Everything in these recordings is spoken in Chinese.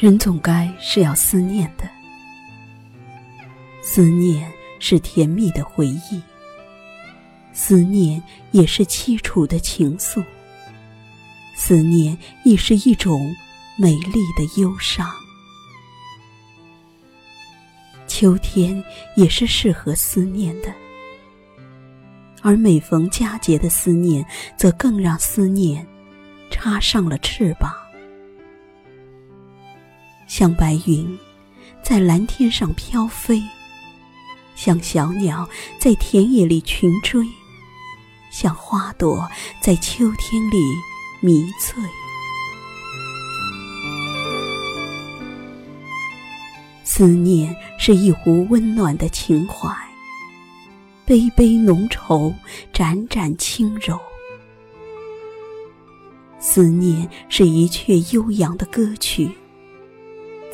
人总该是要思念的，思念是甜蜜的回忆，思念也是凄楚的情愫，思念亦是一种美丽的忧伤。秋天也是适合思念的，而每逢佳节的思念，则更让思念插上了翅膀，像白云在蓝天上飘飞，像小鸟在田野里群追，像花朵在秋天里迷醉。思念是一壶温暖的情怀，杯杯浓稠，盏盏轻柔。思念是一阙悠扬的歌曲，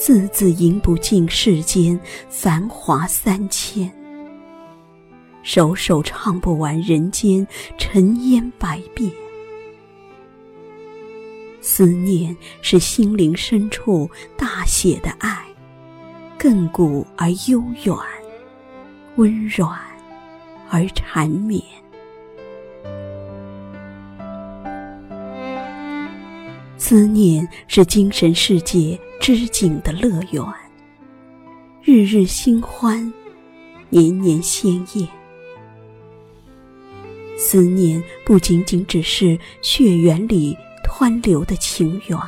字字吟不尽世间繁华三千，首首唱不完人间尘烟百变。思念是心灵深处大写的爱。亘古而悠远，温软而缠绵。思念是精神世界织锦的乐园，日日新欢，年年鲜艳。思念不仅仅只是血缘里湍流的情缘。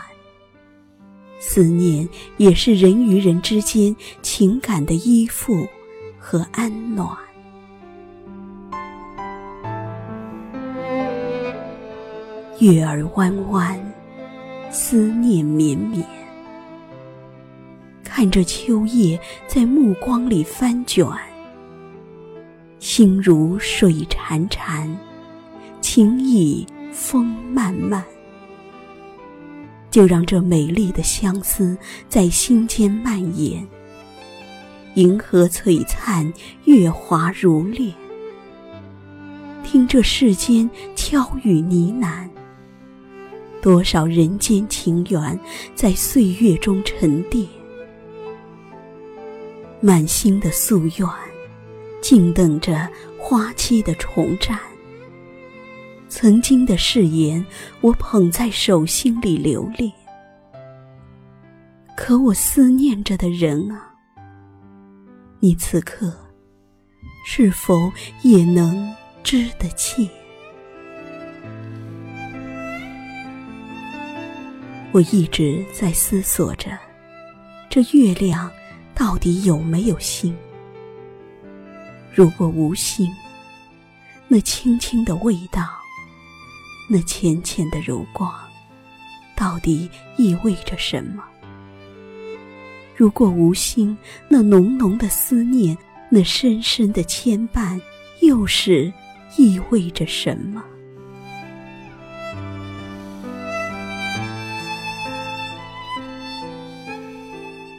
思念也是人与人之间情感的依附和安暖。月儿弯弯，思念绵绵。看着秋叶在目光里翻卷，心如水潺潺，情意风漫漫。就让这美丽的相思在心间蔓延，银河璀璨，月华如练。听这世间悄语呢喃，多少人间情缘在岁月中沉淀。满心的夙愿，静等着花期的重绽。曾经的誓言，我捧在手心里留恋。可我思念着的人啊，你此刻是否也能知得切？我一直在思索着，这月亮到底有没有心？如果无心，那轻轻的味道。那浅浅的柔光，到底意味着什么？如果无心，那浓浓的思念，那深深的牵绊，又是意味着什么？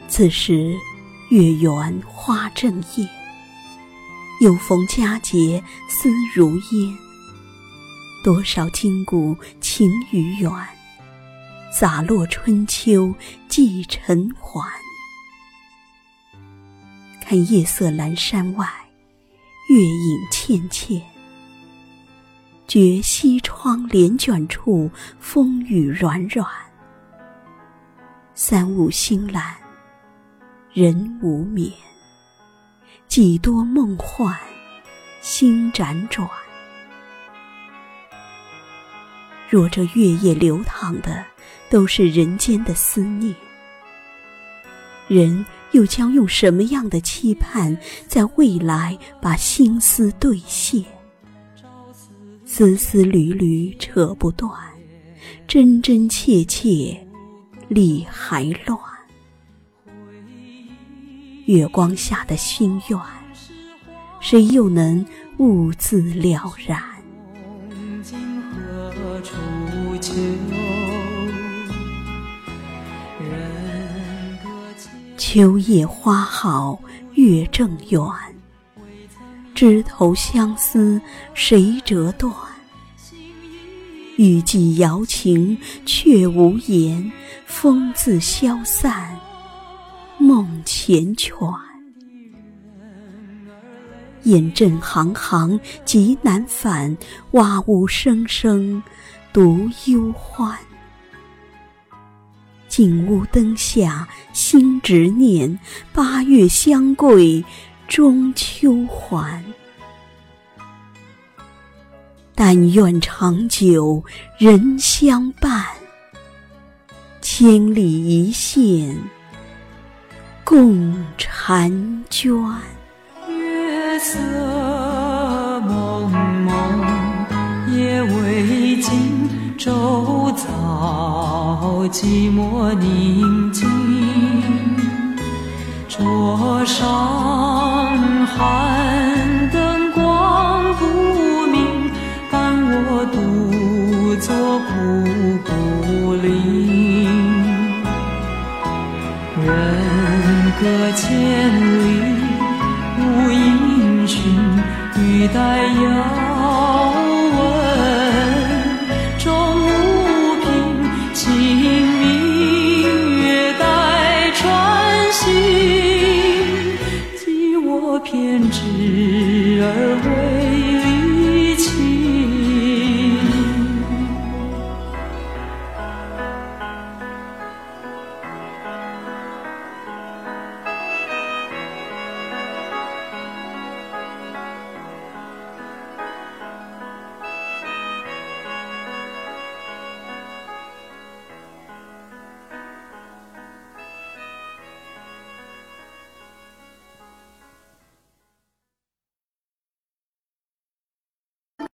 此时，月圆花正艳，又逢佳节，思如烟。多少今古情与远，洒落春秋寄尘寰。看夜色阑珊外，月影纤纤。觉西窗帘卷处，风雨软软。三五星阑，人无眠。几多梦幻，心辗转。若这月夜流淌的都是人间的思念，人又将用什么样的期盼，在未来把心思兑现？丝丝缕缕扯不断，真真切切理还乱。月光下的心愿，谁又能兀自了然？秋夜花好月正圆，枝头相思谁折断？欲寄瑶琴却无言，风自消散梦缱绻。雁阵行行极难返，蛙舞声声独幽欢。静屋灯下心执念，八月香桂中秋还。但愿长久人相伴，千里一线共婵娟。月色蒙蒙，夜未尽，舟早寂寞宁静。隔千里。无音讯，欲待遥。